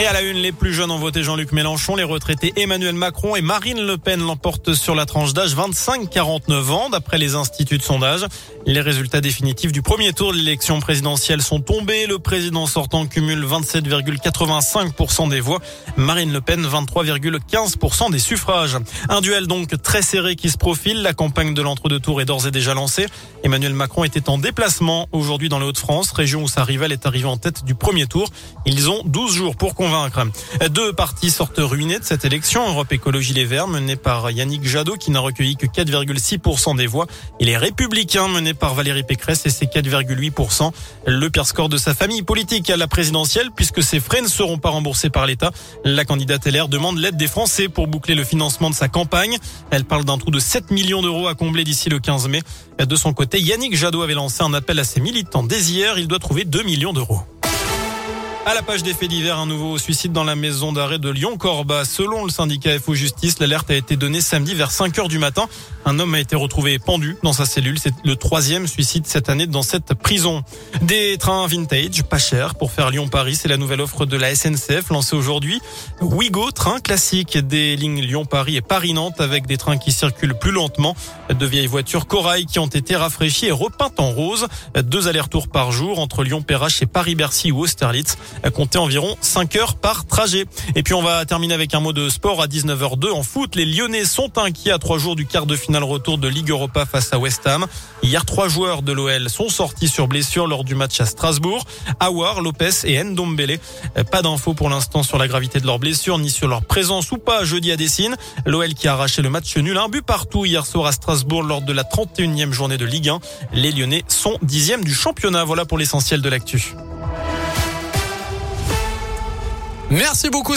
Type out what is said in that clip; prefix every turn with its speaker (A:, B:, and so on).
A: Et à la une, les plus jeunes ont voté Jean-Luc Mélenchon. Les retraités Emmanuel Macron et Marine Le Pen l'emportent sur la tranche d'âge 25-49 ans, d'après les instituts de sondage. Les résultats définitifs du premier tour de l'élection présidentielle sont tombés. Le président sortant cumule 27,85% des voix. Marine Le Pen, 23,15% des suffrages. Un duel donc très serré qui se profile. La campagne de l'entre-deux tours est d'ores et déjà lancée. Emmanuel Macron était en déplacement aujourd'hui dans les Hauts-de-France, région où sa rivale est arrivée en tête du premier tour. Ils ont 12 jours pour convaincre deux partis sortent ruinés de cette élection. Europe Écologie Les Verts, mené par Yannick Jadot, qui n'a recueilli que 4,6% des voix. Et les Républicains, menés par Valérie Pécresse, et ses 4,8%. Le pire score de sa famille politique à la présidentielle, puisque ses frais ne seront pas remboursés par l'État. La candidate LR demande l'aide des Français pour boucler le financement de sa campagne. Elle parle d'un trou de 7 millions d'euros à combler d'ici le 15 mai. De son côté, Yannick Jadot avait lancé un appel à ses militants dès hier. Il doit trouver 2 millions d'euros. À la page des faits divers, un nouveau suicide dans la maison d'arrêt de Lyon-Corba. Selon le syndicat FO Justice, l'alerte a été donnée samedi vers 5 heures du matin. Un homme a été retrouvé pendu dans sa cellule. C'est le troisième suicide cette année dans cette prison. Des trains vintage, pas cher, pour faire Lyon-Paris. C'est la nouvelle offre de la SNCF lancée aujourd'hui. Ouigo, train classique des lignes Lyon-Paris et Paris-Nantes avec des trains qui circulent plus lentement. De vieilles voitures corail qui ont été rafraîchies et repeintes en rose. Deux allers-retours par jour entre Lyon-Perrache et Paris-Bercy ou Austerlitz compter environ 5 heures par trajet. Et puis on va terminer avec un mot de sport à 19h02 en foot. Les Lyonnais sont inquiets à trois jours du quart de finale retour de Ligue Europa face à West Ham. Hier, trois joueurs de l'OL sont sortis sur blessure lors du match à Strasbourg. Awar, Lopez et Ndombele. Pas d'infos pour l'instant sur la gravité de leurs blessures ni sur leur présence ou pas jeudi à Dessine. L'OL qui a arraché le match nul, un but partout hier soir à Strasbourg lors de la 31e journée de Ligue 1. Les Lyonnais sont dixièmes du championnat. Voilà pour l'essentiel de l'actu.
B: Merci beaucoup.